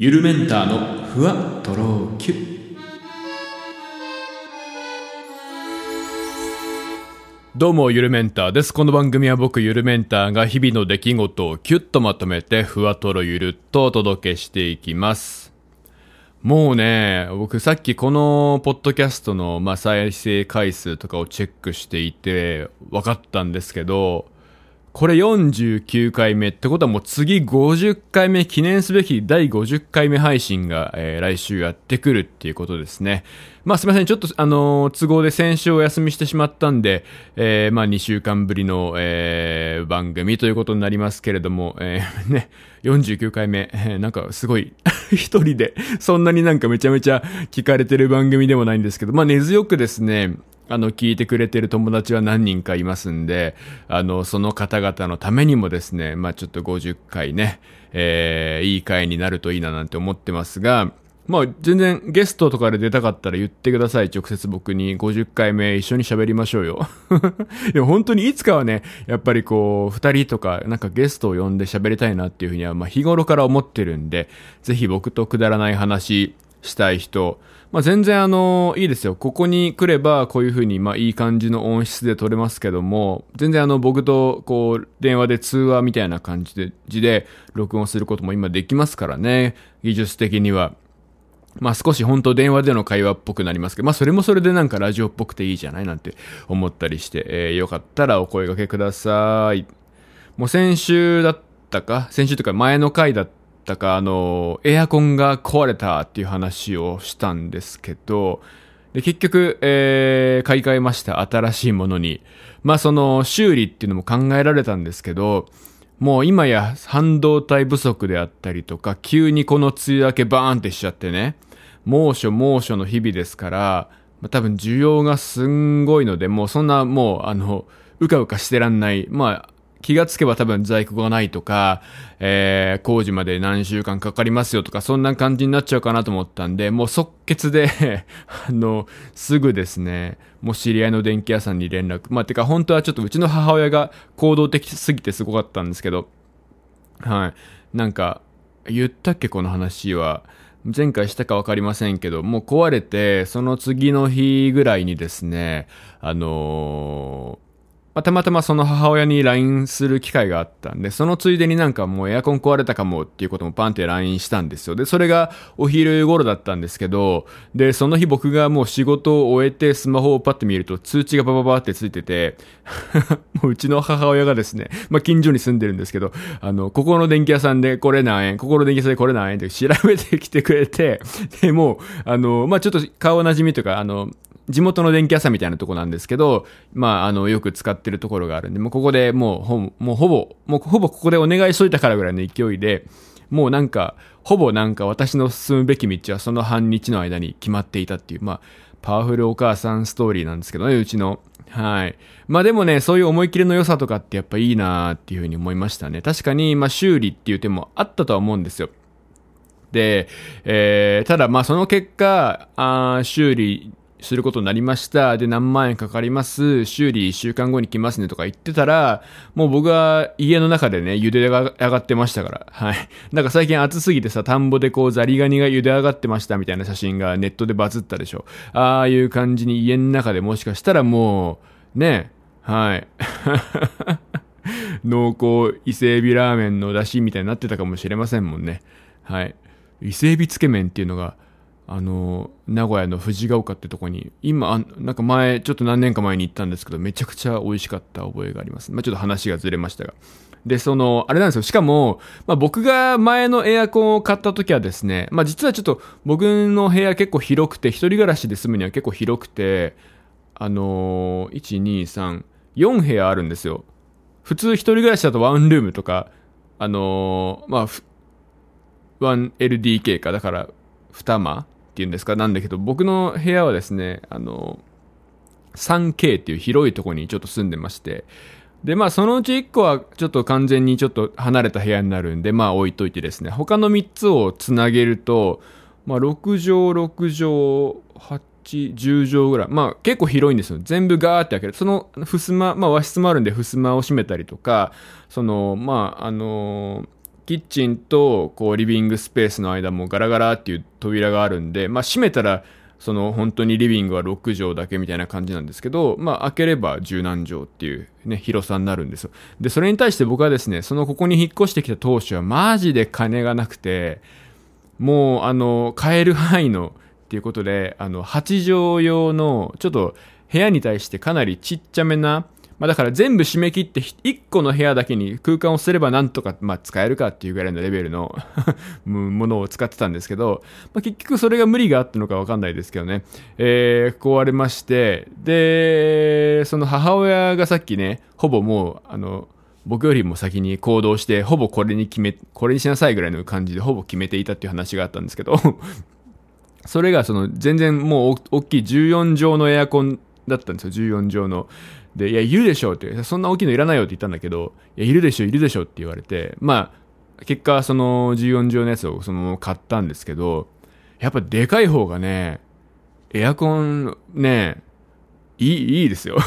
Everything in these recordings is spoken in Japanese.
ゆるメンターのふわとろきゅどうもゆるメンターです。この番組は僕ゆるメンターが日々の出来事をキュッとまとめてふわとろゆるっとお届けしていきます。もうね、僕さっきこのポッドキャストの、まあ、再生回数とかをチェックしていて分かったんですけど、これ49回目ってことはもう次50回目記念すべき第50回目配信が、えー、来週やってくるっていうことですね。まあすみません。ちょっとあのー、都合で先週お休みしてしまったんで、えー、まあ2週間ぶりの、えー、番組ということになりますけれども、えー、ね、49回目、えー、なんかすごい 一人でそんなになんかめちゃめちゃ聞かれてる番組でもないんですけど、まあ根強くですね、あの、聞いてくれてる友達は何人かいますんで、あの、その方々のためにもですね、まあちょっと50回ね、えー、いい回になるといいななんて思ってますが、まあ全然ゲストとかで出たかったら言ってください。直接僕に50回目一緒に喋りましょうよ。でも本当にいつかはね、やっぱりこう、二人とかなんかゲストを呼んで喋りたいなっていうふうには、まあ日頃から思ってるんで、ぜひ僕とくだらない話したい人、まあ、全然あの、いいですよ。ここに来れば、こういう風に、まあ、いい感じの音質で撮れますけども、全然あの、僕と、こう、電話で通話みたいな感じで、字で録音することも今できますからね。技術的には。まあ少し本当電話での会話っぽくなりますけど、まあそれもそれでなんかラジオっぽくていいじゃないなんて思ったりして、えー、よかったらお声掛けください。もう先週だったか？先週というか前の回だったったか、あの、エアコンが壊れたっていう話をしたんですけど、で、結局、えー、買い替えました。新しいものに。まあ、その、修理っていうのも考えられたんですけど、もう今や半導体不足であったりとか、急にこの梅雨明けバーンってしちゃってね、猛暑猛暑の日々ですから、まあ、多分需要がすんごいので、もうそんなもう、あの、うかうかしてらんない。まあ、気がつけば多分在庫がないとか、えー、工事まで何週間かかりますよとか、そんな感じになっちゃうかなと思ったんで、もう即決で あの、すぐですね、もう知り合いの電気屋さんに連絡。まあ、てか本当はちょっとうちの母親が行動的すぎてすごかったんですけど、はい。なんか、言ったっけこの話は。前回したかわかりませんけど、もう壊れて、その次の日ぐらいにですね、あのーまあ、たまたまその母親に LINE する機会があったんで、そのついでになんかもうエアコン壊れたかもっていうこともパンって LINE したんですよ。で、それがお昼頃だったんですけど、で、その日僕がもう仕事を終えてスマホをパッと見ると通知がバババってついてて、もううちの母親がですね、まあ、近所に住んでるんですけど、あの、ここの電気屋さんでこれ何円、ここの電気屋さんでこれ何円って調べてきてくれて、で、もう、あの、まあ、ちょっと顔なじみとか、あの、地元の電気屋さんみたいなとこなんですけど、まあ、あの、よく使ってるところがあるんで、もうここでもう、ほもうほぼ、もうほぼここでお願いしといたからぐらいの勢いで、もうなんか、ほぼなんか私の進むべき道はその半日の間に決まっていたっていう、まあ、パワフルお母さんストーリーなんですけどね、うちの。はい。まあでもね、そういう思い切りの良さとかってやっぱいいなーっていうふうに思いましたね。確かに、まあ修理っていう手もあったとは思うんですよ。で、えー、ただまあその結果、あ修理することになりました。で、何万円かかります。修理1週間後に来ますねとか言ってたら、もう僕は家の中でね、茹でが上がってましたから。はい。なんか最近暑すぎてさ、田んぼでこうザリガニが茹で上がってましたみたいな写真がネットでバズったでしょ。ああいう感じに家の中でもしかしたらもう、ね、はい。濃厚伊勢海老ラーメンの出汁みたいになってたかもしれませんもんね。はい。伊勢海老つけ麺っていうのが、あの、名古屋の藤ヶ丘ってとこに、今、なんか前、ちょっと何年か前に行ったんですけど、めちゃくちゃ美味しかった覚えがあります。まあ、ちょっと話がずれましたが。で、その、あれなんですよ。しかも、まあ、僕が前のエアコンを買った時はですね、まあ、実はちょっと僕の部屋結構広くて、一人暮らしで住むには結構広くて、あのー、1、2、3、4部屋あるんですよ。普通一人暮らしだとワンルームとか、あのー、まあ、1LDK か、だから、二間ていうんですか、なんだけど、僕の部屋はですね、あの、3K っていう広いとこにちょっと住んでまして、で、まあ、そのうち1個はちょっと完全にちょっと離れた部屋になるんで、まあ、置いといてですね、他の3つをつなげると、まあ、6畳、6畳、8、10畳ぐらい。まあ、結構広いんですよ。全部ガーって開ける。その、襖、まあ、和室もあるんで、襖を閉めたりとか、その、まあ、あのーキッチンと、こう、リビングスペースの間もガラガラっていう扉があるんで、まあ、閉めたら、その本当にリビングは6畳だけみたいな感じなんですけど、まあ開ければ十何畳っていうね、広さになるんですよ。で、それに対して僕はですね、そのここに引っ越してきた当初はマジで金がなくて、もうあの、買える範囲のっていうことで、あの、8畳用の、ちょっと部屋に対してかなりちっちゃめな、まあだから全部締め切って1個の部屋だけに空間をすればなんとか、まあ使えるかっていうぐらいのレベルの ものを使ってたんですけど、まあ結局それが無理があったのかわかんないですけどね、えー、壊れまして、で、その母親がさっきね、ほぼもう、あの、僕よりも先に行動して、ほぼこれに決め、これにしなさいぐらいの感じでほぼ決めていたっていう話があったんですけど それがその全然もう大きい14畳のエアコンだったんですよ、14畳の。で、いや、いるでしょうって、そんな大きいのいらないよって言ったんだけど、いや、いるでしょ、いるでしょって言われて、まあ、結果、その14畳のやつをそのまま買ったんですけど、やっぱでかい方がね、エアコンね、いい、いいですよ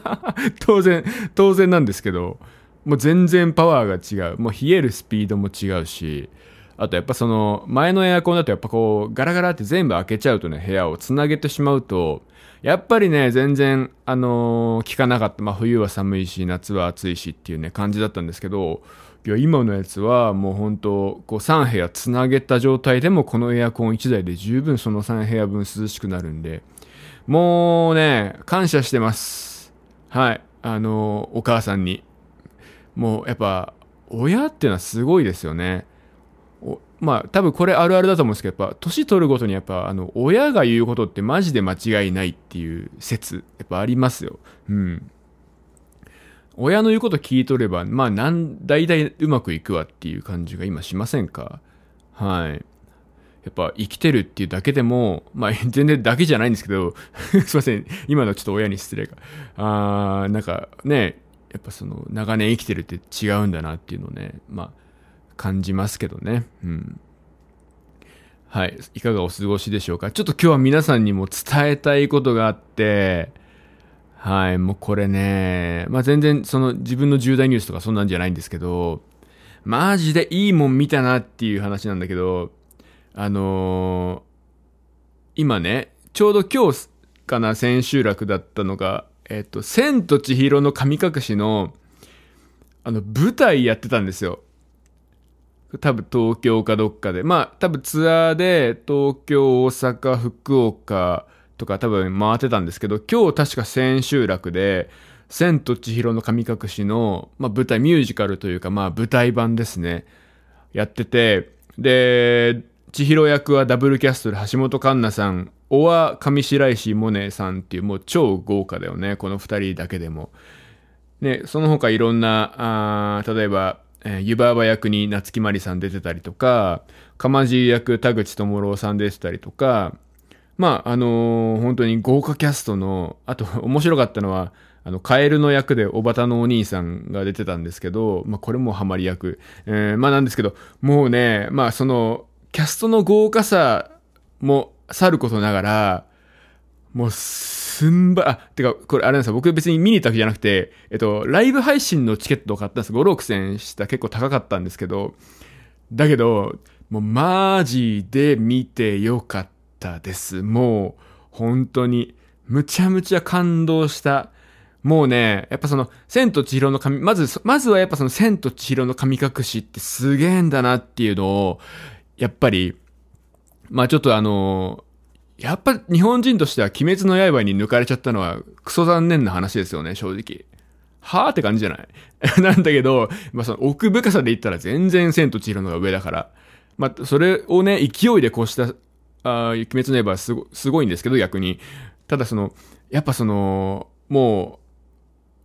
当然、当然なんですけど、もう全然パワーが違う。もう冷えるスピードも違うし、あとやっぱその前のエアコンだとやっぱこうガラガラって全部開けちゃうとね部屋をつなげてしまうとやっぱりね全然あの、効かなかった。まあ冬は寒いし夏は暑いしっていうね感じだったんですけどいや今のやつはもう本当こう3部屋つなげた状態でもこのエアコン1台で十分その3部屋分涼しくなるんでもうね感謝してます。はい。あの、お母さんに。もうやっぱ親っていうのはすごいですよね。まあ多分これあるあるだと思うんですけどやっぱ年取るごとにやっぱあの親が言うことってマジで間違いないっていう説やっぱありますようん親の言うこと聞いとればまあなん大体うまくいくわっていう感じが今しませんか？はいやっぱ生きてるっていうだけでも、まあ全然だけじゃないんですけど すいません。今のちょっと親に失礼か。あー、なんかね、やっぱその長年生きてるって違うんだなっていうのをね、まあ感じますけどね。うん。はい。いかがお過ごしでしょうか？ちょっと今日は皆さんにも伝えたいことがあって、はい。もうこれね、まあ全然その自分の重大ニュースとかそんなんじゃないんですけど、マジでいいもん見たなっていう話なんだけど、あのー、今ね、ちょうど今日かな、千秋楽だったのが、えっと、千と千尋の神隠しの、あの、舞台やってたんですよ。多分東京かどっかで。まあ多分ツアーで東京、大阪、福岡とか多分回ってたんですけど、今日確か千秋楽で、千と千尋の神隠しの、まあ、舞台、ミュージカルというか、まあ舞台版ですね。やってて、で、千尋役はダブルキャストで橋本環奈さん、小和上白石萌音さんっていうもう超豪華だよね。この二人だけでも。ね、その他いろんな、あ例えば、えー、湯婆婆役に夏木マリさん出てたりとか、かまじ役田口智郎さん出てたりとか、まあ、あのー、本当に豪華キャストの、あと面白かったのは、あの、カエルの役でおばたのお兄さんが出てたんですけど、まあ、これもハマり役。えー、まあなんですけど、もうね、まあその、キャストの豪華さもさることながら、もう、すんば、あ、てか、これあれなんですよ。僕別に見に行ったわけじゃなくて、えっと、ライブ配信のチケットを買ったんです。5、6千した結構高かったんですけど、だけど、もうマジで見てよかったです。もう、本当に、むちゃむちゃ感動した。もうね、やっぱその、千と千尋の神、まず、まずはやっぱその千と千尋の神隠しってすげえんだなっていうのを、やっぱり、まあちょっとあのやっぱ日本人としては鬼滅の刃に抜かれちゃったのはクソ残念な話ですよね、正直。はぁって感じじゃない？なんだけど、まあその奥深さで言ったら全然千と千尋のが上だから。まあそれをね、勢いで越した、ああ鬼滅の刃はすごすごいんですけど、逆に。ただその、やっぱその、も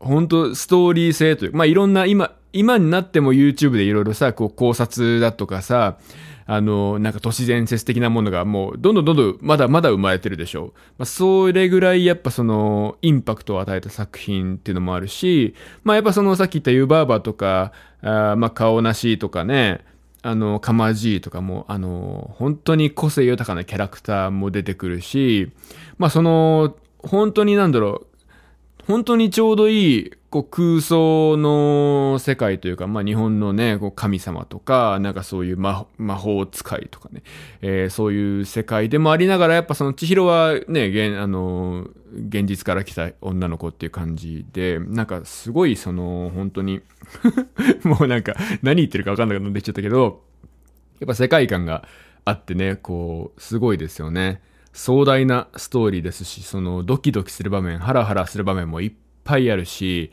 う、本当ストーリー性という、まあいろんな今、今になっても YouTube でいろいろさ、こう考察だとかさ、あの、なんか都市伝説的なものがもう、どんどんどんどんまだまだ生まれてるでしょう。まあ、それぐらいやっぱその、インパクトを与えた作品っていうのもあるし、まあ、やっぱそのさっき言ったユーバーバーとか、あまあ、顔なしとかね、あの、かまじいとかも、あの、本当に個性豊かなキャラクターも出てくるし、まあ、その、本当になんだろう、本当にちょうどいいこう空想の世界というか、まあ日本のね、こう神様とか、なんかそういう魔法使いとかね、えー、そういう世界でもありながら、やっぱその千尋はね、現、あの、現実から来た女の子っていう感じで、なんかすごいその、本当に もうなんか何言ってるかわかんなくなってきちゃったけど、やっぱ世界観があってね、こう、すごいですよね。壮大なストーリーですし、そのドキドキする場面、ハラハラする場面もいっぱいあるし、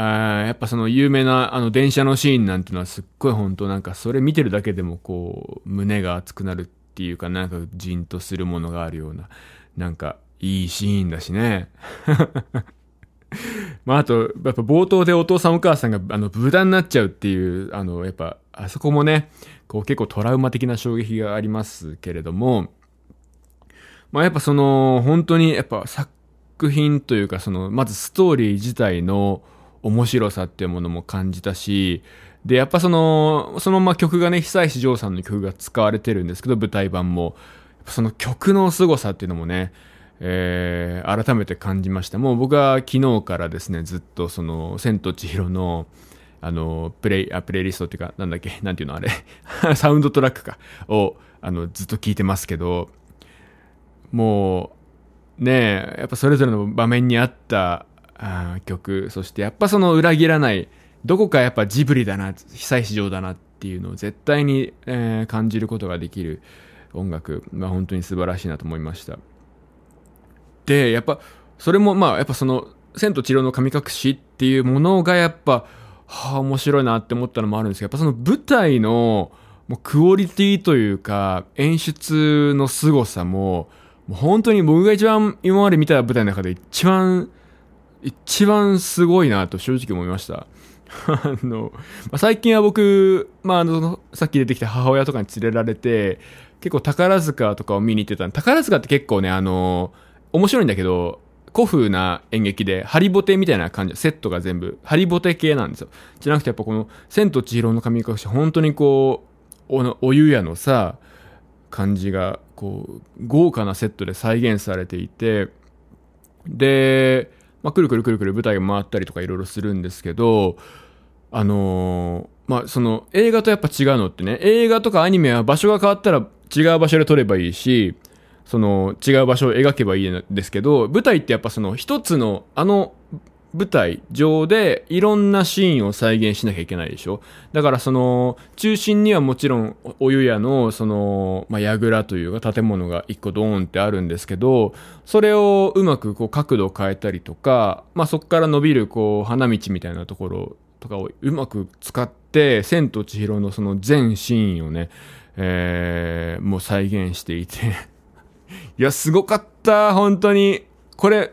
あやっぱその有名なあの電車のシーンなんてのはすっごい本当なんかそれ見てるだけでもこう胸が熱くなるっていうかなんかじんとするものがあるようななんかいいシーンだしね。まああとやっぱ冒頭でお父さんお母さんがあの豚になっちゃうっていうあのやっぱあそこもねこう結構トラウマ的な衝撃がありますけれどもまあやっぱその本当にやっぱ作作品というかそのまずストーリー自体の面白さっていうものも感じたし、で、やっぱその、そのまま曲がね、久石譲さんの曲が使われてるんですけど、舞台版も。その曲の凄さっていうのもね、えー、改めて感じました。もう僕は昨日からですね、ずっとその、千と千尋の、あの、プレイ、あ、プレイリストっていうか、なんだっけ、なんていうのあれ、サウンドトラックか、を、あの、ずっと聞いてますけど、もう、ねえ、やっぱそれぞれの場面にあったあ曲、そしてやっぱその裏切らない、どこかやっぱジブリだな、久石譲だなっていうのを絶対に、えー、感じることができる音楽、まあ本当に素晴らしいなと思いました。で、やっぱ、それもまあやっぱその、千と千尋の神隠しっていうものがやっぱ、はあ、面白いなって思ったのもあるんですけど、やっぱその舞台の、もうクオリティというか、演出の凄さも、もう本当に僕が一番今まで見た舞台の中で一番一番すごいなと正直思いました。あの、まあ、最近は僕、まあ、あの、さっき出てきた母親とかに連れられて、結構宝塚とかを見に行ってた宝塚って結構ね、あの、面白いんだけど、古風な演劇で、ハリボテみたいな感じ、セットが全部、ハリボテ系なんですよ。じゃなくてやっぱこの、千と千尋の神隠し、本当にこう、おお湯屋のさ、感じが、こう、豪華なセットで再現されていて、で、まあ、くるくるくるくる舞台が回ったりとかいろいろするんですけど、あのー、まあ、その映画とやっぱ違うのってね、映画とかアニメは場所が変わったら違う場所で撮ればいいし、その違う場所を描けばいいんですけど、舞台ってやっぱその一つのあの舞台上でいろんなシーンを再現しなきゃいけないでしょ？だからその中心にはもちろんお湯屋のその、まあ、櫓というか建物が一個ドーンってあるんですけどそれをうまくこう角度を変えたりとか、まあ、そこから伸びるこう花道みたいなところとかをうまく使って千と千尋のその全シーンをね、えー、もう再現していて。いやすごかった本当に。これ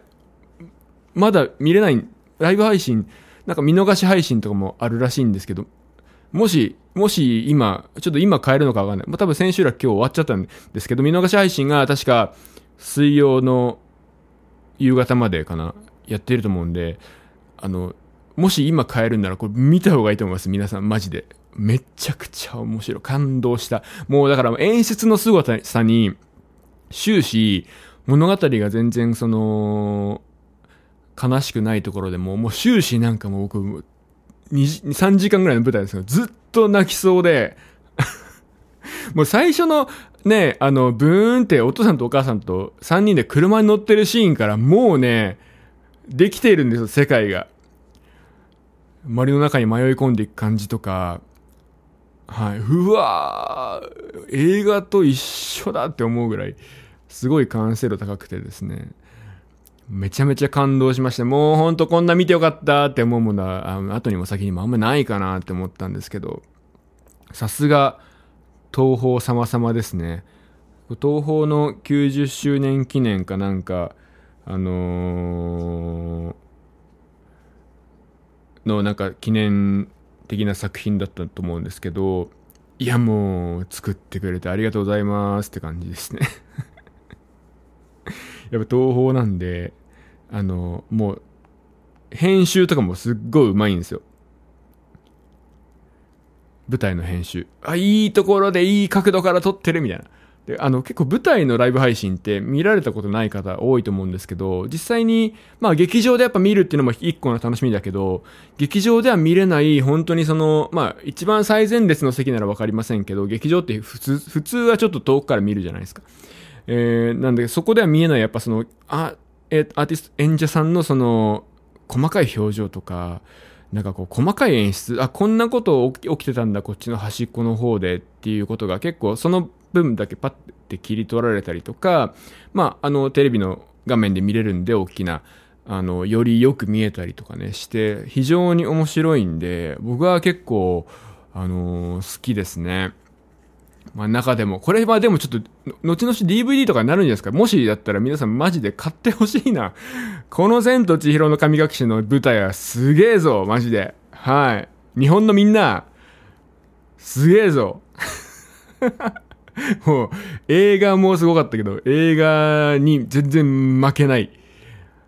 まだ見れない、ライブ配信、なんか見逃し配信とかもあるらしいんですけど、もし、もし今、ちょっと今変えるのかわかんない。まあ、多分先週ら今日終わっちゃったんですけど、見逃し配信が確か水曜の夕方までかな、やってると思うんで、あの、もし今変えるんならこれ見た方がいいと思います。皆さん、マジで。めちゃくちゃ面白い。感動した。もうだから演出の凄さに、終始、物語が全然その、悲しくないところでも、もう終始なんかもう僕、2、3時間ぐらいの舞台ですけど、ずっと泣きそうで、もう最初のね、あの、ブーンってお父さんとお母さんと3人で車に乗ってるシーンからもうね、できているんですよ、世界が。森の中に迷い込んでいく感じとか、はい、うわー、映画と一緒だって思うぐらい、すごい完成度高くてですね。めちゃめちゃ感動しまして、もうほんとこんな見てよかったって思うものは、あの後にも先にもあんまないかなって思ったんですけど、さすが、東宝様々ですね。東宝の90周年記念かなんか、あのー、のなんか記念的な作品だったと思うんですけど、いやもう作ってくれてありがとうございますって感じですねやっぱ東宝なんで、あの、もう、編集とかもすっごいうまいんですよ。舞台の編集。あ、いいところでいい角度から撮ってるみたいな。で、あの、結構舞台のライブ配信って見られたことない方多いと思うんですけど、実際に、まあ劇場でやっぱ見るっていうのも一個の楽しみだけど、劇場では見れない、本当にその、まあ一番最前列の席ならわかりませんけど、劇場って普通、普通はちょっと遠くから見るじゃないですか。えー、なんでそこでは見えない、やっぱその、あ、えアーティスト、演者さんのその、細かい表情とか、なんかこう細かい演出、あ、こんなこと起きてたんだ、こっちの端っこの方でっていうことが結構その分だけパッて切り取られたりとか、まあ、あの、テレビの画面で見れるんで、大きな、あの、よりよく見えたりとかね、して、非常に面白いんで、僕は結構、あのー、好きですね。まあ、中でも、これはでもちょっと、後々 DVD とかになるんじゃないですか？もしだったら皆さんマジで買ってほしいな。この千と千尋の神隠しの舞台はすげえぞ、マジで。はい。日本のみんな、すげえぞ。もう、映画もすごかったけど、映画に全然負けない。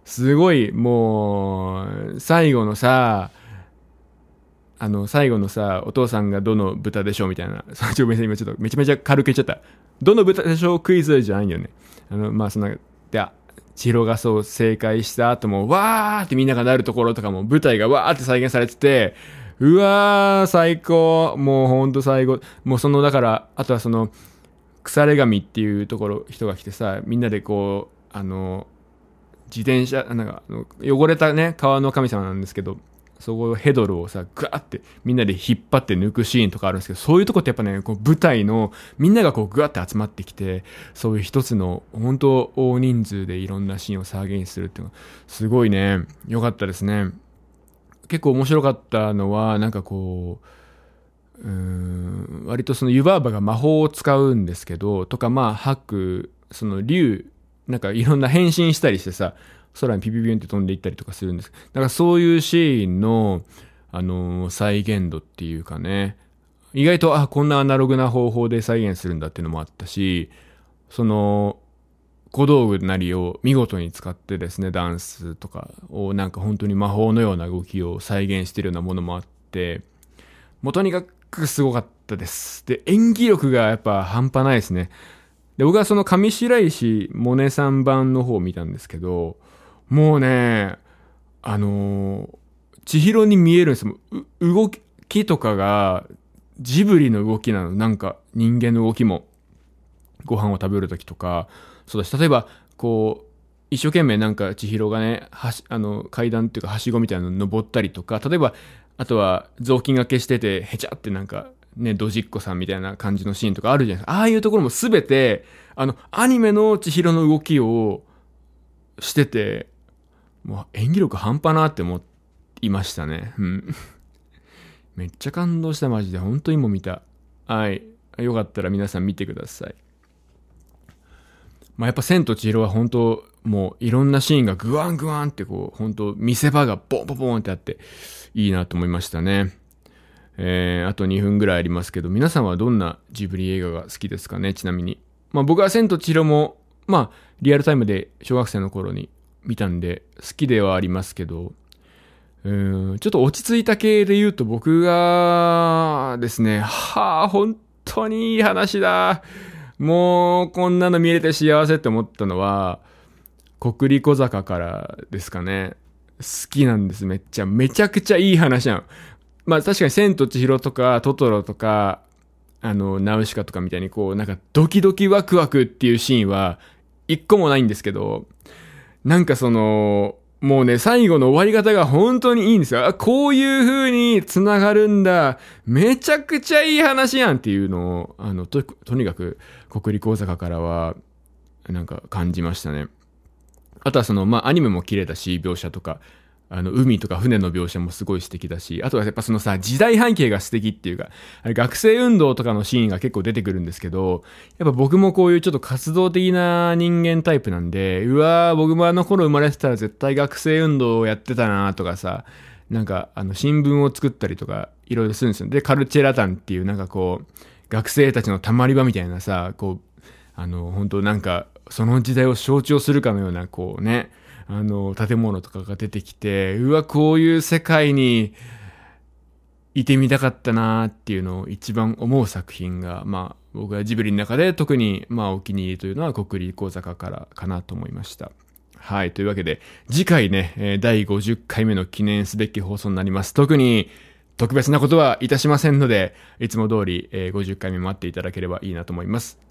すごい、もう、最後のさ、あの、最後のさ、お父さんがどの豚でしょうみたいな。ごめんなさい、今ちょっとめちゃめちゃ軽く言っちゃった。どの豚でしょうクイズじゃないよね。あの、まあ、そんな、で、千尋がそう正解した後も、わーってみんながなるところとかも、舞台がわーって再現されてて、うわー、最高。もうほんと最後。もうその、だから、あとはその、腐れ神っていうところ人が来てさみんなでこうあの自転車なんか汚れたね川の神様なんですけどそこヘドルをさグワってみんなで引っ張って抜くシーンとかあるんですけどそういうとこってやっぱねこう舞台のみんながこうグワって集まってきてそういう一つの本当大人数でいろんなシーンを再現するっていうのはすごいね良かったですね。結構面白かったのはなんかこううん割とその湯婆婆が魔法を使うんですけどとかまあハックその竜なんかいろんな変身したりしてさ空にピピピンって飛んでいったりとかするんですだからそういうシーンのあのー、再現度っていうかね意外とあこんなアナログな方法で再現するんだっていうのもあったしその小道具なりを見事に使ってですねダンスとかをなんか本当に魔法のような動きを再現してるようなものもあってもうとにかくすごかったです。で、演技力がやっぱ半端ないですね。で、僕はその上白石萌音さん版の方を見たんですけど、もうね、あのー、千尋に見えるんですよ。動きとかがジブリの動きなの。なんか人間の動きも。ご飯を食べる時とか。そうだし、例えば、こう、一生懸命なんか千尋がね、はし、あの、階段っていうか、はしごみたいなの登ったりとか、例えば、あとは雑巾がけしてて、へちゃってなんか、ね、ドジっ子さんみたいな感じのシーンとかあるじゃないですか。ああいうところもすべて、あの、アニメの千尋の動きをしてて、もう演技力半端なって思いましたね。うん。めっちゃ感動した、マジで。本当にも見た。はい。よかったら皆さん見てください。まあ、やっぱ千と千尋は本当、もういろんなシーンがグワングワンってこう、本当見せ場がボンボンボンってあって、いいなと思いましたね。えー、あと2分ぐらいありますけど、皆さんはどんなジブリ映画が好きですかね、ちなみに。まあ僕は千と千尋も、まあリアルタイムで小学生の頃に見たんで、好きではありますけど、うんちょっと落ち着いた系で言うと僕がですね、はあ、本当にいい話だ。もうこんなの見れて幸せって思ったのは、国立小坂からですかね。好きなんです、めっちゃ。めちゃくちゃいい話なの。まあ確かに千と千尋とかトトロとか、あの、ナウシカとかみたいにこう、なんかドキドキワクワクっていうシーンは一個もないんですけど、なんかその、もうね、最後の終わり方が本当にいいんですよ。あ、こういう風に繋がるんだ。めちゃくちゃいい話やんっていうのを、あの、と、とにかく、国立大阪からは、なんか感じましたね。あとはその、まあ、アニメも綺麗だし、描写とか、あの、海とか船の描写もすごい素敵だし、あとはやっぱそのさ、時代背景が素敵っていうか、学生運動とかのシーンが結構出てくるんですけど、やっぱ僕もこういうちょっと活動的な人間タイプなんで、うわー、僕もあの頃生まれてたら絶対学生運動をやってたなとかさ、なんか、あの、新聞を作ったりとか、いろいろするんですよ。で、カルチェラタンっていうなんかこう、学生たちのたまり場みたいなさ、こう、あの、本当なんか、その時代を象徴するかのような、こうね、あの、建物とかが出てきて、うわ、こういう世界にいてみたかったなっていうのを一番思う作品が、まあ、僕はジブリの中で特に、まあ、お気に入りというのは国立講坂からかなと思いました。はい。というわけで、次回ね、第50回目の記念すべき放送になります。特に、特別なことはいたしませんので、いつも通り、え50回目待っていただければいいなと思います。